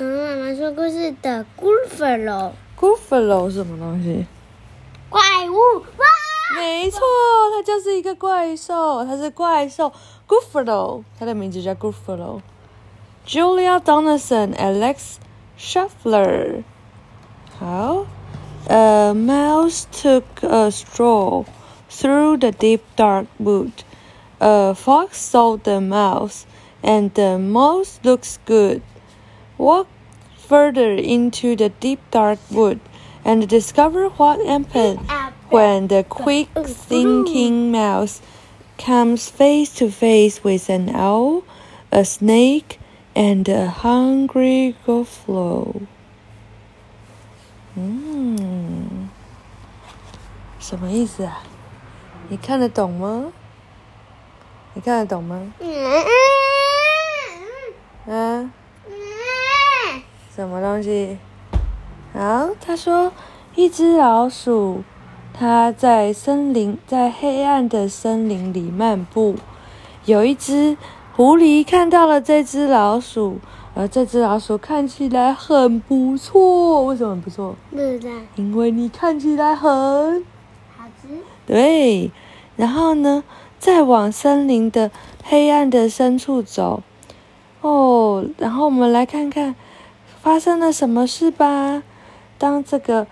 童妈妈说故事的 Gruffalo Gruffalo 是什么东西？怪物哇！没错，它就是一个怪兽，它是怪兽 Gruffalo，它的名字叫 Gruffalo。Julia Donaldson, Alex Shuffler。好，A mouse took a stroll through the deep dark wood. A fox saw the mouse, and the mouse looks good. Walk further into the deep dark wood and discover what happened when the quick thinking mouse comes face to face with an owl, a snake, and a hungry buffalo. 嗯，什么意思啊？你看得懂吗？你看得懂吗？嗯， 什么东西？啊，他说，一只老鼠，它在森林，在黑暗的森林里漫步。有一只狐狸看到了这只老鼠，而这只老鼠看起来很不错。为什么很不错？不知道，因为你看起来很好吃。对。然后呢，再往森林的黑暗的深处走。哦，然后我们来看看发生了什么事吧。当这个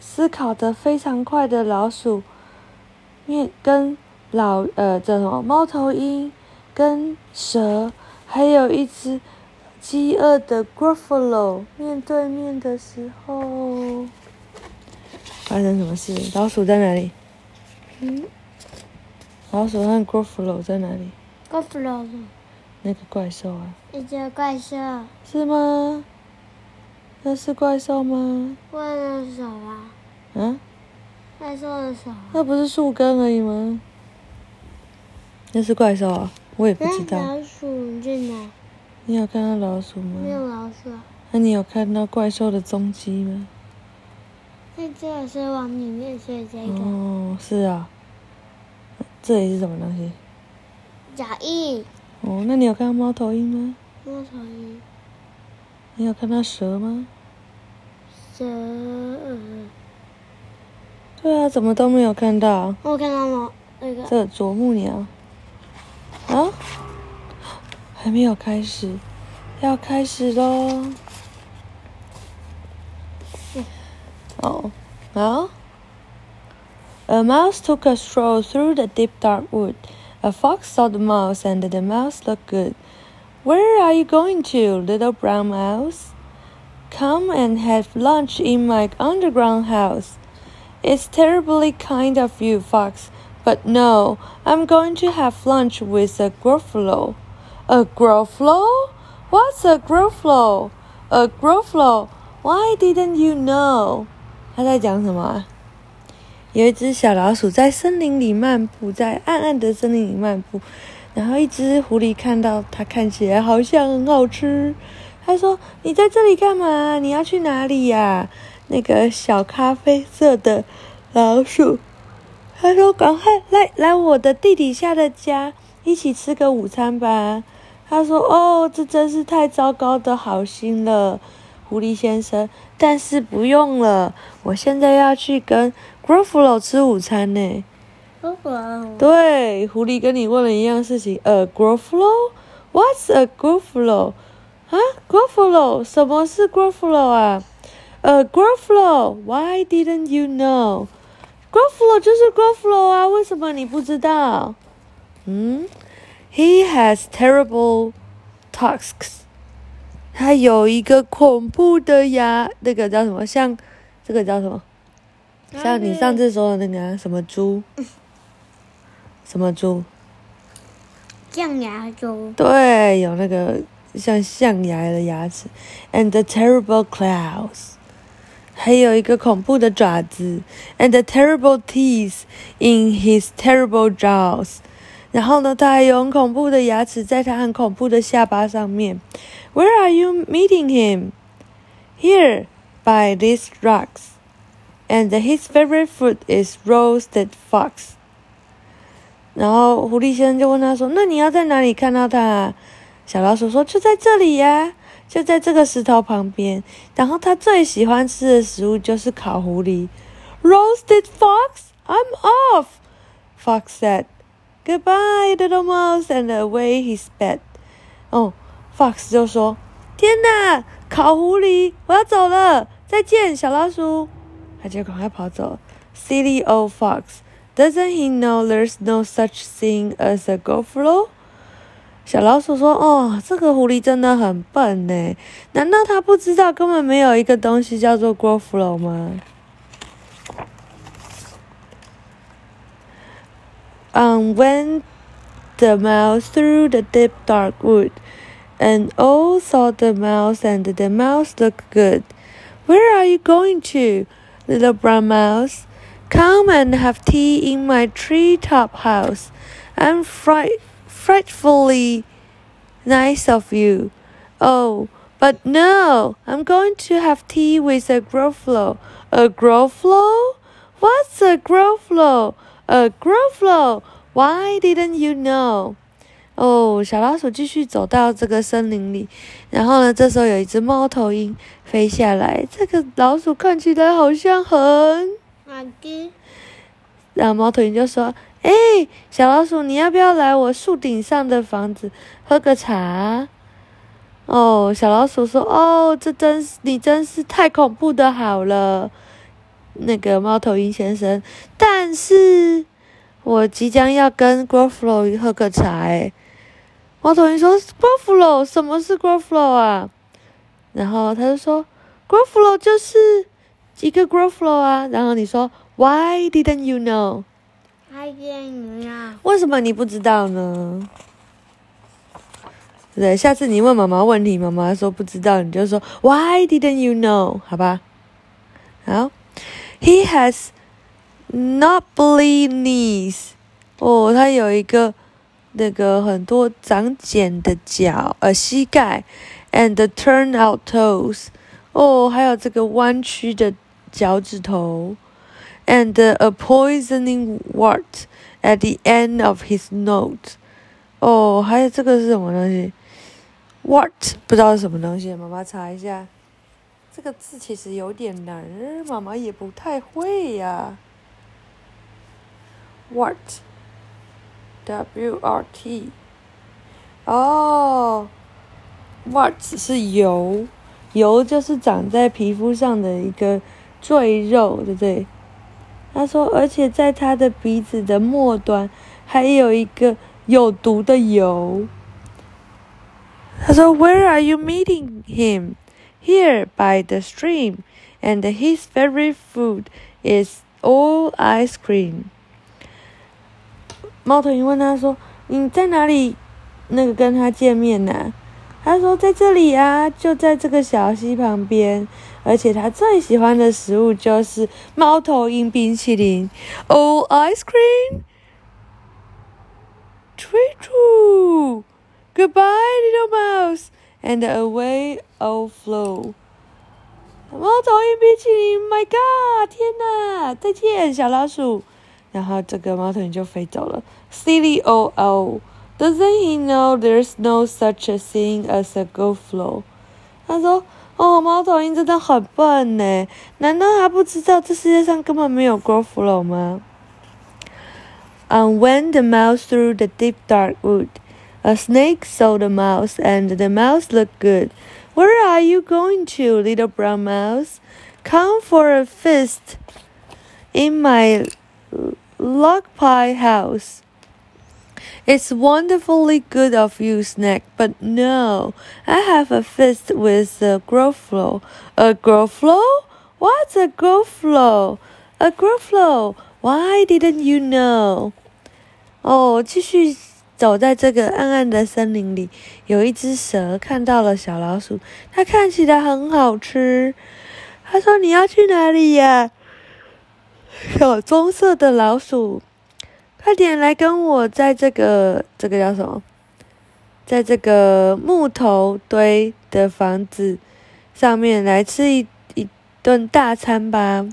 思考的非常快的老鼠面跟老呃这什么猫头鹰跟蛇，还有一只饥饿的 Gruffalo 面对面的时候，发生什么事？老鼠在哪里？嗯老鼠和 Gruffalo 在哪里？，Gruffalo 那个怪兽啊，一只怪兽，是吗？那是怪兽吗？怪兽的手啊，嗯，怪兽的手啊。那不是树根而已吗？那是怪兽啊，我也不知哎，道。老鼠在哪？你有看到老鼠吗？没有老鼠啊。那你有看到怪兽的踪迹吗？那这个是往里面睡这个哦，是啊。这里是什么东西？脚印，哦，那你有看到猫头鹰吗？猫头鹰，你有看到蛇吗？蛇。呃对啊，怎么都没有看到？我看到猫那个这啄木鸟啊，还没有开始，要开始喽。哦，好。A mouse took a stroll through the deep dark wood. A fox saw the mouse, and the mouse looked good. Where are you going to, little brown mouse? Come and have lunch in my underground house. It's terribly kind of you, Fox, but no, I'm going to have lunch with a Gruffalo. A Gruffalo? What's a Gruffalo? A Gruffalo? Why didn't you know? 他在讲什么啊？有一只小老鼠在森林里漫步，在暗暗的森林里漫步， 然后一只狐狸看到它，看起来好像很好吃。他说：“你在这里干嘛？你要去哪里呀、那个小咖啡色的老鼠，他说：“赶快来来我的地底下的家，一起吃个午餐吧。”他说：“哦，这真是太糟糕的好心了，狐狸先生。但是不用了，我现在要去跟 Gruffalo 吃午餐呢。”哇，对，狐狸跟你问了一样事情。A Gruffalo？What's a Gruffalo？啊，Gruffalo？什么是 Gruffalo 啊？A Gruffalo？Why didn't you know？Gruffalo 就是 Gruffalo 啊，为什么你不知道？嗯，He has terrible tusks。他有一个恐怖的牙，那个叫什么？像这个叫什么？像你上次说的那个啊、什么猪？什么猪？象牙猪，对，有那个像象牙的牙齿，and the terrible claws，还有一个恐怖的爪子，and the terrible teeth in his terrible jaws。然后呢，他还有很恐怖的牙齿在他很恐怖的下巴上面。Where are you meeting him? Here, by these rocks. And his favorite food is roasted fox. 然后狐狸先生就问他说：“那你要在哪里看到他、啊？”小老鼠说：“就在这里呀、就在这个石头旁边。然后他最喜欢吃的食物就是烤狐狸。Roasted fox, I'm off, Fox said. Goodbye, little mouse, and away he sped. 哦，Fox 就说：“天哪，烤狐狸，我要走了，再见，小老鼠。”他就赶快跑走。Silly old fox, doesn't he know there's no such thing as a goldflow? 小老鼠说：“哦，这个狐狸真的很笨呢，难道他不知道根本没有一个东西叫做 goldflow 吗？” On went the mouse through the deep dark wood, and all saw the mouse, and the mouse looked good. Where are you going to, little brown mouse? Come and have tea in my tree top house. I'm fright frightfully nice of you. Oh, but no, I'm going to have tea with a growflow. A growflow? What's a growflow? A growflow? Why didn't you know? 哦，小老鼠继续走到这个森林里，然后呢，这时候有一只猫头鹰飞下来。这个老鼠看起来好像很…… 哪只？然后猫头鹰就说：“哎，小老鼠，你要不要来我树顶上的房子喝个茶？”哦，小老鼠说：“哦，这真是你真是太恐怖的，好了。”那个猫头鹰先生，但是我即将要跟 Groflow 喝个茶。哎，猫头鹰说，Groflow 什么是 Groflow 啊？”然后他就说，Groflow 就是一个 Growflow 啊。”然后你说：“Why didn't you know？” 为什么你不知道呢？对，下次你问妈妈问题，妈妈说不知道，你就说 Why didn't you know？好吧？好，He has knobbly knees。哦，他有一个那个很多长茧的脚，呃，膝盖，and turned out toes。哦，还有这个弯曲的脚趾头。and a poisoning wart at the end of his nose。哦，还有这个是什么东西？wart 不知道是什么东西，妈妈查一下。这个字其实有点难，妈妈也不太会呀。wart，w r t。哦，wart 是油，油就是长在皮肤上的一个赘肉，对不对？他说，而且在他的鼻子的末端还有一个有毒的油。他说，Where are you meeting him? Here by the stream, and his favorite food is all ice cream. 猫头鹰问他说：“你在哪里？那个跟他见面呢？”他说：“在这里啊，就在这个小溪旁边。”而且他最喜欢的食物就是猫头鹰冰淇淋，All ice cream. True, true. Goodbye, little mouse, and away all flew. 猫头鹰冰淇淋，My God！天哪，再见，小老鼠。然后这个猫头鹰就飞走了。Silly old owl, doesn't he know there's no such a thing as a go flow？他说。 哦，猫头鹰真的很笨呢，难道他不知道这世界上根本没有 grow flow 吗？And when the mouse through the deep dark wood, a snake saw the mouse, and the mouse looked good. Where are you going to, little brown mouse? Come for a feast in my log pie house. It's wonderfully good of you, Snake, but no, I have a fist with a Growflow. A Growflow? What's a Growflow? A Growflow? Why didn't you know? 哦，继续走在这个暗暗的森林里，有一只蛇看到了小老鼠，它看起来很好吃。他说：“你要去哪里呀？”小棕色的老鼠。 快点来跟我在这个这个叫什么，在这个木头堆的房子上面来吃一一顿大餐吧。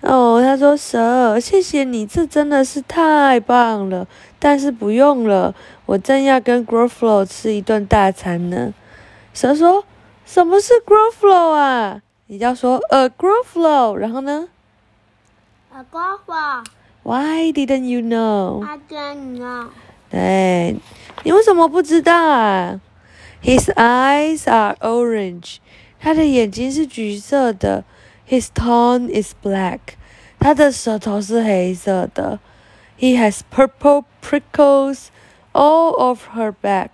哦，他说蛇，谢谢你，这真的是太棒了。但是不用了，我正要跟 Growflow 吃一顿大餐呢。蛇说什么是 grow flow 啊？你要说 a grow flow，然后呢？A grow flow。Why didn't you know? I don't know. 对，你为什么不知道啊？His eyes are orange，他的眼睛是橘色的。His tongue is black，他的舌头是黑色的。He has purple prickles all over her back，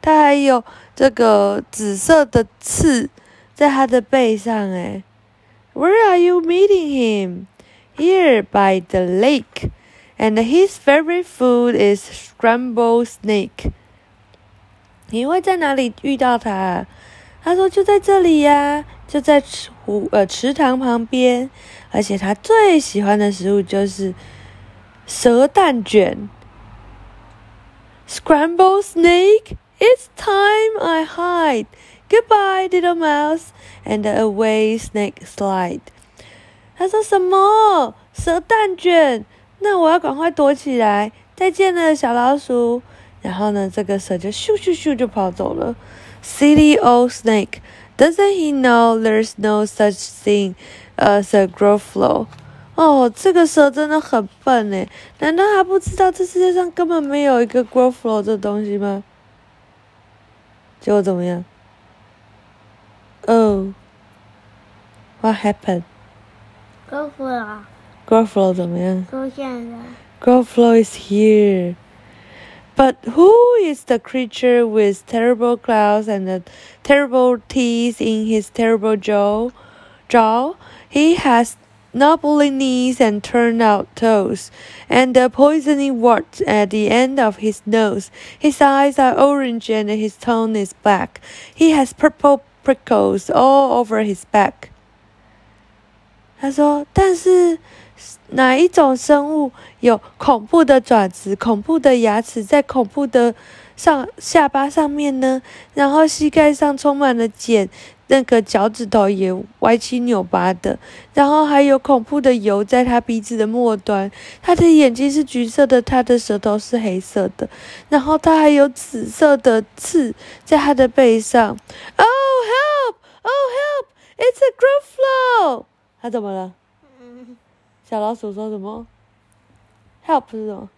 他还有这个紫色的刺在他的背上。诶 Where are you meeting him? Here by the lake. And his favorite food is scrambled snake. 你会在哪里遇到他？他说就在这里呀，就在池湖呃池塘旁边。而且他最喜欢的食物就是蛇蛋卷。Scrambled snake, it's time I hide. Goodbye, little mouse. And away snake slide. 他说什么？蛇蛋卷？那我要赶快躲起来。再见了，小老鼠。然后呢，这个蛇就咻咻咻就跑走了。Silly old snake, doesn't he know there's no such thing as a growth flow？哦，这个蛇真的很笨诶，难道他不知道这世界上根本没有一个 growth flow 这东西吗？结果怎么样？Oh, what happened? Grow flow Growth flow 怎么样？出现了。 Growth flow is here. But who is the creature with terrible claws and the terrible teeth in his terrible jaw? Jaw. He has knobbly knees and turned out toes, and a poisony wart at the end of his nose. His eyes are orange and his tongue is black. He has purple prickles all over his back. 他说：“但是哪一种生物有恐怖的爪子、恐怖的牙齿，在恐怖的上下巴上面呢？然后膝盖上充满了茧，那个脚趾头也歪七扭八的，然后还有恐怖的油在他鼻子的末端。他的眼睛是橘色的，他的舌头是黑色的，然后他还有紫色的刺在他的背上。Oh help! Oh help! It's a growth flow! 他怎么了？嗯，小老鼠说什么？Help 是什么？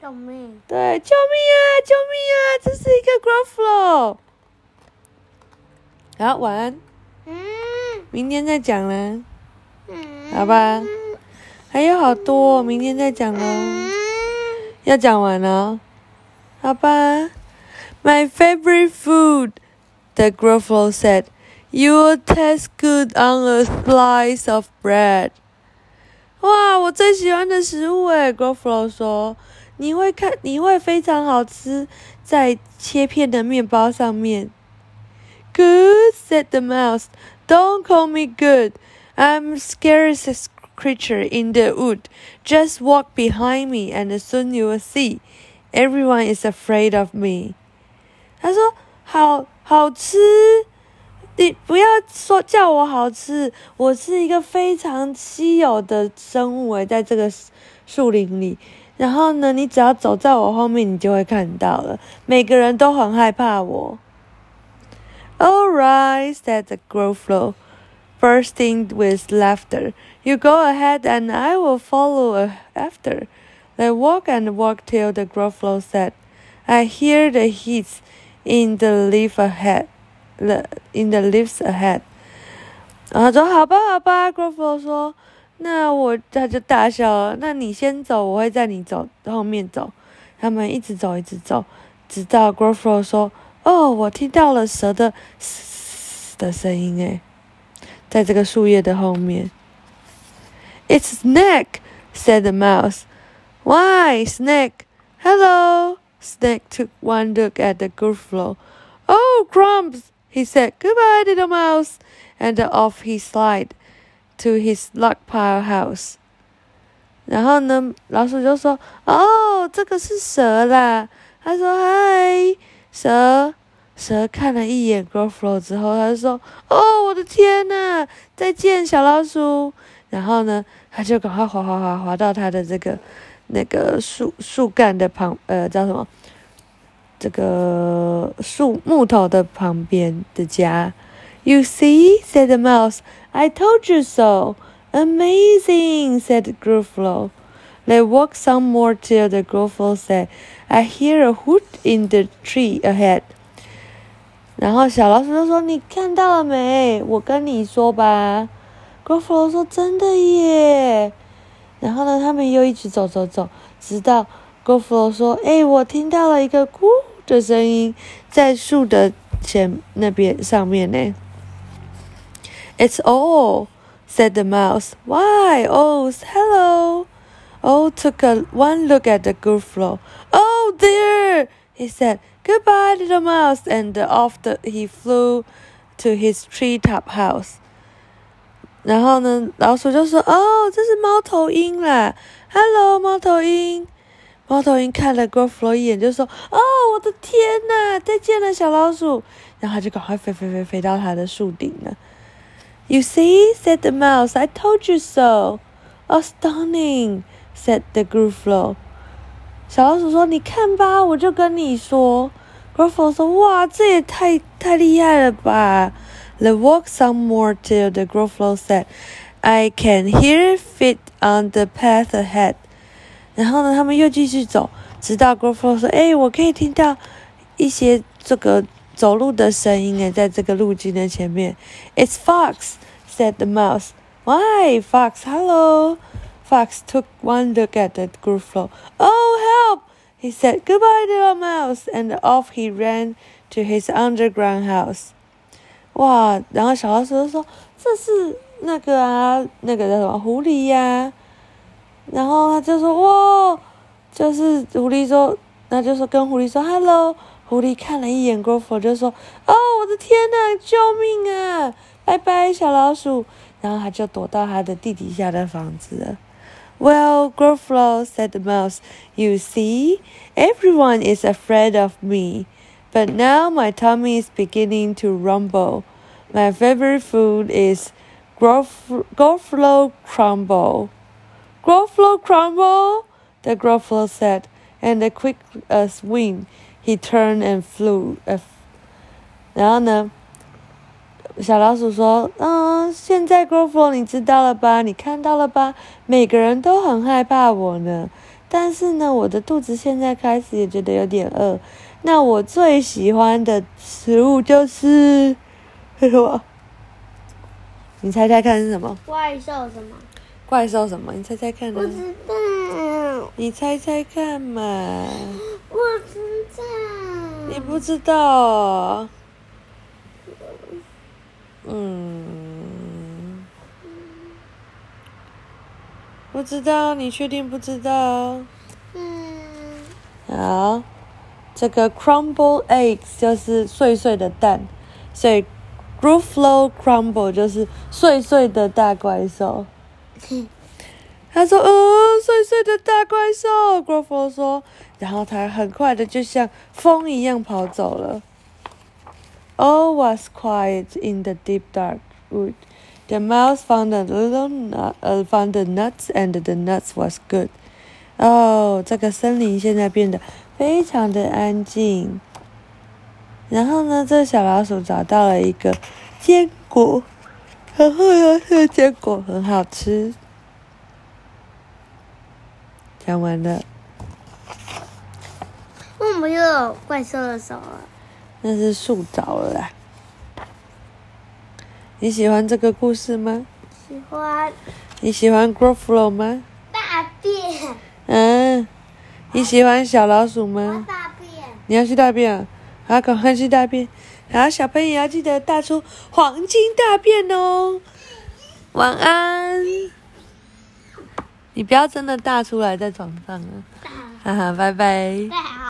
救命！对，救命啊！救命啊！这是一个 growth flow。好，晚安，嗯明天再讲啦。嗯，好吧还有好多，明天再讲哦。嗯要讲完了，好吧？My favorite food, the growth flow said. You will taste good on a slice of bread. 哇，我最喜欢的食物诶 g r o w f l o w 说，你会看，你会非常好吃，在切片的面包上面。Good, said the mouse. Don't call me good. I'm scariest creature in the wood. Just walk behind me, and soon you will see. Everyone is afraid of me. 他说：“好好吃， 你不要说叫我好吃，我是一个非常稀有的生物诶，在这个树林里。然后呢，你只要走在我后面，你就会看到了。每个人都很害怕我。” All right, said the Growflo, bursting with laughter. You go ahead, and I will follow uh, after. They walked and walked till the Growflo said, "I hear the heat in the leaf ahead, the in the leaves ahead." 然后说好吧，好吧，Growflo 说，那我他就大笑了。那你先走，我会在你走后面走。他们一直走，一直走，直到 Growflo 说。哦，我听到了蛇的嘶的声音诶，在这个树叶的后面。It's Snake, said the mouse. Why, Snake? Hello. Snake took one look at the Growflo. Oh, crumbs, He said. Goodbye, little mouse. And off he slid to his log pile house. 然后呢，老鼠就说：“哦，这个是蛇啦。”他说：“嗨。”蛇蛇看了一眼 Growflo 之后，他就说：“哦，我的天呐，再见，小老鼠。”然后呢，他就赶快滑滑滑滑到他的这个那个树树干的旁，呃，叫什么？这个树木头的旁边的家。 You see, said the mouse. I told you so. Amazing, said Gruffalo. They walked some more till the Gruffalo said, I hear a hoot in the tree ahead. 然后小老鼠就说：“你看到了没？我跟你说吧。” Gruffalo 说：“真的耶。”然后呢，他们又一直走走走，直到 Gruffalo 说：“哎，我听到了一个咕 的声音，在树的前那边上面呢。” It's all, said the mouse. Why? Oh, hello. Oh took a one look at the Gruffalo. Oh dear, he said. Goodbye, little mouse, and off the, he flew to his treetop house. 然后呢，老鼠就说：“哦，这是猫头鹰啦！”Hello，猫头鹰。 猫头鹰看了 Gruffalo 一眼，就说：“哦，我的天呐，再见了，小老鼠。”然后他就赶快飞飞飞飞到它的树顶了。You see, said the mouse. I told you so. Oh, stunning, said the Gruffalo. 小老鼠说：“你看吧，我就跟你说。” Gruffalo 说：“哇，这也太太厉害了吧！” They walked some more till the Gruffalo said, "I can hear feet on the path ahead." 然后呢，他们又继续走，直到 Gruffalo 说：“哎，我可以听到一些这个走路的声音诶，在这个路径的前面。” It's Fox, said the mouse. Why, Fox? Hello. Fox took one look at the Gruffalo. Oh, help! He said, Goodbye, little mouse, and off he ran to his underground house. 哇！然后小老鼠就说：“这是那个啊，那个叫什么狐狸呀？”然后他就说：“哇！”就是狐狸说，那就说跟狐狸说：“Hello。”狐狸看了一眼 g r o f f l 就说：“哦，我的天呐，救命啊！拜拜，小老鼠。”然后他就躲到他的地底下的房子了。Well, Gruffalo, said the mouse, you see, everyone is afraid of me. But now my tummy is beginning to rumble. My favorite food is Gruffalo crumble. Gruffalo crumble, the Gruffalo said, and a quick as wing, he turned and flew. 然后呢？小老鼠说：“嗯，现在 Gruffalo 你知道了吧？你看到了吧？每个人都很害怕我呢。但是呢，我的肚子现在开始也觉得有点饿。那我最喜欢的食物就是什么？你猜猜看是什么？怪兽什么？怪兽什么？你猜猜看呢？不知道。你猜猜看嘛。我知道。你不知道。嗯，不知道，你确定不知道？嗯。好，这个 crumble eggs 就是碎碎的蛋，所以 Gruffalo crumble 就是碎碎的大怪兽。他说：“呃，碎碎的大怪兽。”Gruffle 说，然后他很快的就像风一样跑走了。All was quiet in the deep dark wood. The mouse found a little nut, uh, found the nuts, and the nuts was good. 哦，这个森林现在变得非常的安静。然后呢，这小老鼠找到了一个坚果，然后呢，这个坚果很好吃。讲完了。为什么又有怪兽的手了？那是树着了啦。你喜欢这个故事吗？喜欢。你喜欢 Gruffalo 吗？大便。嗯。你喜欢小老鼠吗？大便。你要去大便啊？好，赶快去大便。好，小朋友要记得大出黄金大便哦。晚安。你不要真的大出来在床上啊！哈哈，拜拜。